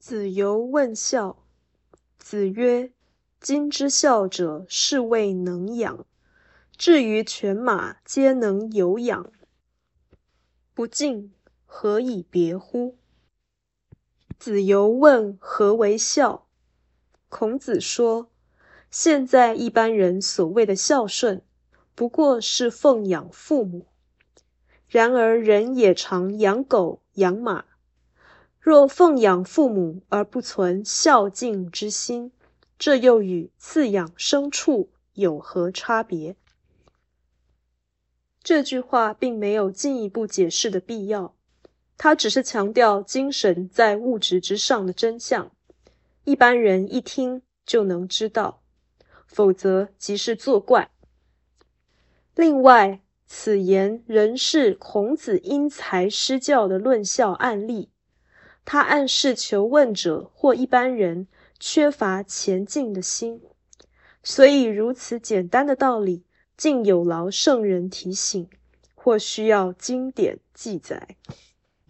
子游问孝，子曰：“今之孝者，是谓能养。至于犬马，皆能有养，不敬，何以别乎？”子游问何为孝，孔子说：“现在一般人所谓的孝顺，不过是奉养父母。然而人也常养狗、养马。”若奉养父母而不存孝敬之心，这又与赐养牲畜有何差别？这句话并没有进一步解释的必要，它只是强调精神在物质之上的真相，一般人一听就能知道，否则即是作怪。另外，此言仍是孔子因材施教的论孝案例。他暗示求问者或一般人缺乏前进的心，所以如此简单的道理，竟有劳圣人提醒，或需要经典记载。